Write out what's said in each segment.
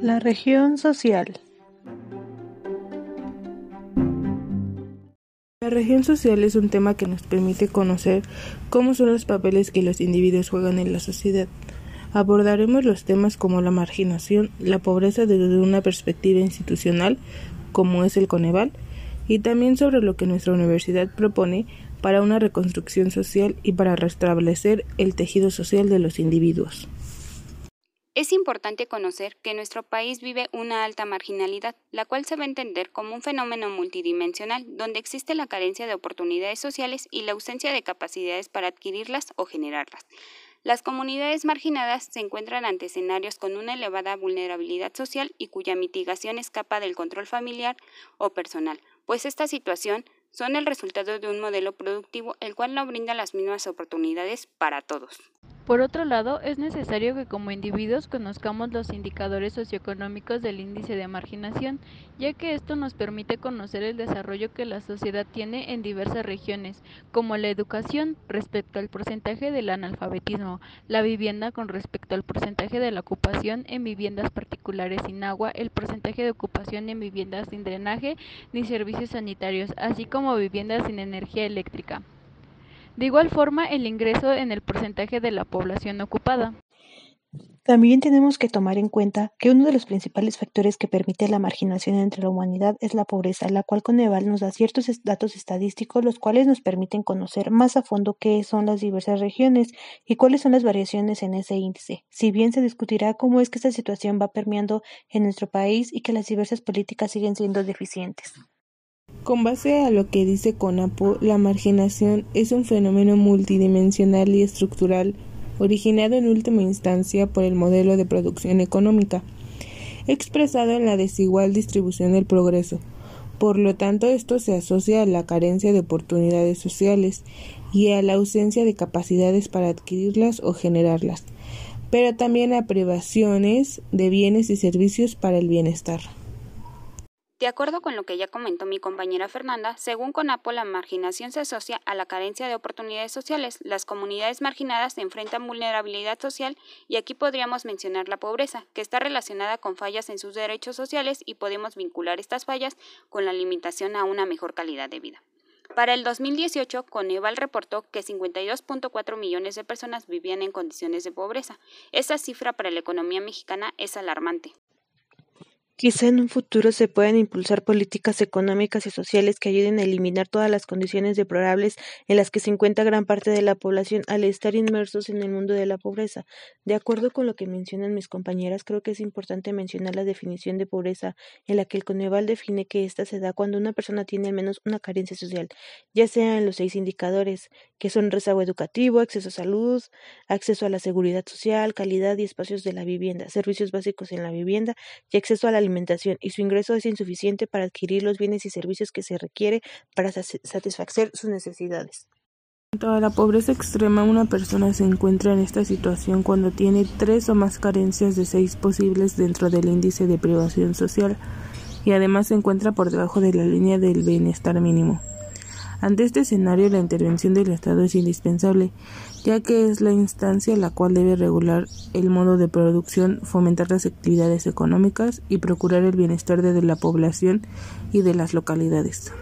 La región social. La región social es un tema que nos permite conocer cómo son los papeles que los individuos juegan en la sociedad. Abordaremos los temas como la marginación, la pobreza desde una perspectiva institucional, como es el Coneval, y también sobre lo que nuestra universidad propone para una reconstrucción social y para restablecer el tejido social de los individuos. Es importante conocer que nuestro país vive una alta marginalidad, la cual se va a entender como un fenómeno multidimensional, donde existe la carencia de oportunidades sociales y la ausencia de capacidades para adquirirlas o generarlas. Las comunidades marginadas se encuentran ante escenarios con una elevada vulnerabilidad social y cuya mitigación escapa del control familiar o personal, pues esta situación son el resultado de un modelo productivo el cual no brinda las mismas oportunidades para todos. Por otro lado, es necesario que como individuos conozcamos los indicadores socioeconómicos del índice de marginación, ya que esto nos permite conocer el desarrollo que la sociedad tiene en diversas regiones, como la educación respecto al porcentaje del analfabetismo, la vivienda con respecto al porcentaje de la ocupación en viviendas particulares sin agua, el porcentaje de ocupación en viviendas sin drenaje ni servicios sanitarios, así como viviendas sin energía eléctrica. De igual forma, el ingreso en el porcentaje de la población ocupada. También tenemos que tomar en cuenta que uno de los principales factores que permite la marginación entre la humanidad es la pobreza, la cual Coneval nos da ciertos datos estadísticos los cuales nos permiten conocer más a fondo qué son las diversas regiones y cuáles son las variaciones en ese índice. Si bien se discutirá cómo es que esta situación va permeando en nuestro país y que las diversas políticas siguen siendo deficientes. Con base a lo que dice CONAPO, la marginación es un fenómeno multidimensional y estructural originado en última instancia por el modelo de producción económica, expresado en la desigual distribución del progreso. Por lo tanto, esto se asocia a la carencia de oportunidades sociales y a la ausencia de capacidades para adquirirlas o generarlas, pero también a privaciones de bienes y servicios para el bienestar. De acuerdo con lo que ya comentó mi compañera Fernanda, según CONAPO, la marginación se asocia a la carencia de oportunidades sociales. Las comunidades marginadas enfrentan vulnerabilidad social y aquí podríamos mencionar la pobreza, que está relacionada con fallas en sus derechos sociales y podemos vincular estas fallas con la limitación a una mejor calidad de vida. Para el 2018, Coneval reportó que 52.4 millones de personas vivían en condiciones de pobreza. Esa cifra para la economía mexicana es alarmante. Quizá en un futuro se puedan impulsar políticas económicas y sociales que ayuden a eliminar todas las condiciones deplorables en las que se encuentra gran parte de la población al estar inmersos en el mundo de la pobreza. De acuerdo con lo que mencionan mis compañeras, creo que es importante mencionar la definición de pobreza, en la que el Coneval define que ésta se da cuando una persona tiene al menos una carencia social, ya sea en los seis indicadores, que son rezago educativo, acceso a salud, acceso a la seguridad social, calidad y espacios de la vivienda, servicios básicos en la vivienda y acceso a la y su ingreso es insuficiente para adquirir los bienes y servicios que se requiere para satisfacer sus necesidades. En toda la pobreza extrema, una persona se encuentra en esta situación cuando tiene tres o más carencias de seis posibles dentro del índice de privación social y además se encuentra por debajo de la línea del bienestar mínimo. Ante este escenario, la intervención del Estado es indispensable, ya que es la instancia la cual debe regular el modo de producción, fomentar las actividades económicas y procurar el bienestar de la población y de las localidades.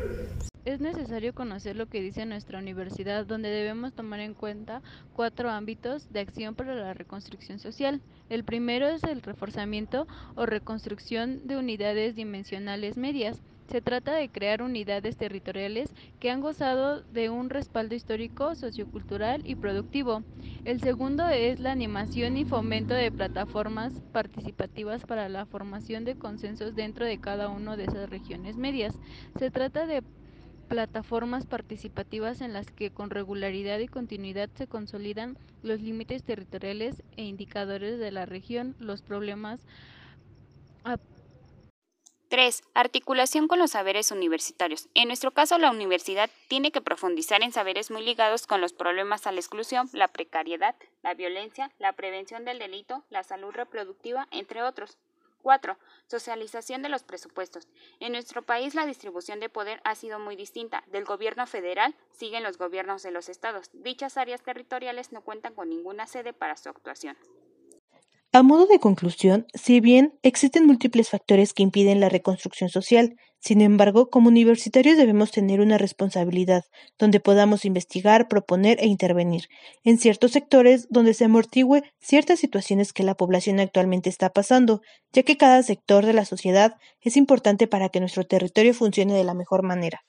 Es necesario conocer lo que dice nuestra universidad, donde debemos tomar en cuenta cuatro ámbitos de acción para la reconstrucción social. El primero es el reforzamiento o reconstrucción de unidades dimensionales medias. Se trata de crear unidades territoriales que han gozado de un respaldo histórico, sociocultural y productivo. El segundo es la animación y fomento de plataformas participativas para la formación de consensos dentro de cada una de esas regiones medias. Se trata de plataformas participativas en las que con regularidad y continuidad se consolidan los límites territoriales e indicadores de la región, los problemas 3. Articulación con los saberes universitarios. En nuestro caso, la universidad tiene que profundizar en saberes muy ligados con los problemas a la exclusión, la precariedad, la violencia, la prevención del delito, la salud reproductiva, entre otros. 4. Socialización de los presupuestos. En nuestro país la distribución de poder ha sido muy distinta. Del gobierno federal siguen los gobiernos de los estados. Dichas áreas territoriales no cuentan con ninguna sede para su actuación. A modo de conclusión, si bien existen múltiples factores que impiden la reconstrucción social, sin embargo, como universitarios debemos tener una responsabilidad, donde podamos investigar, proponer e intervenir en ciertos sectores donde se amortigüe ciertas situaciones que la población actualmente está pasando, ya que cada sector de la sociedad es importante para que nuestro territorio funcione de la mejor manera.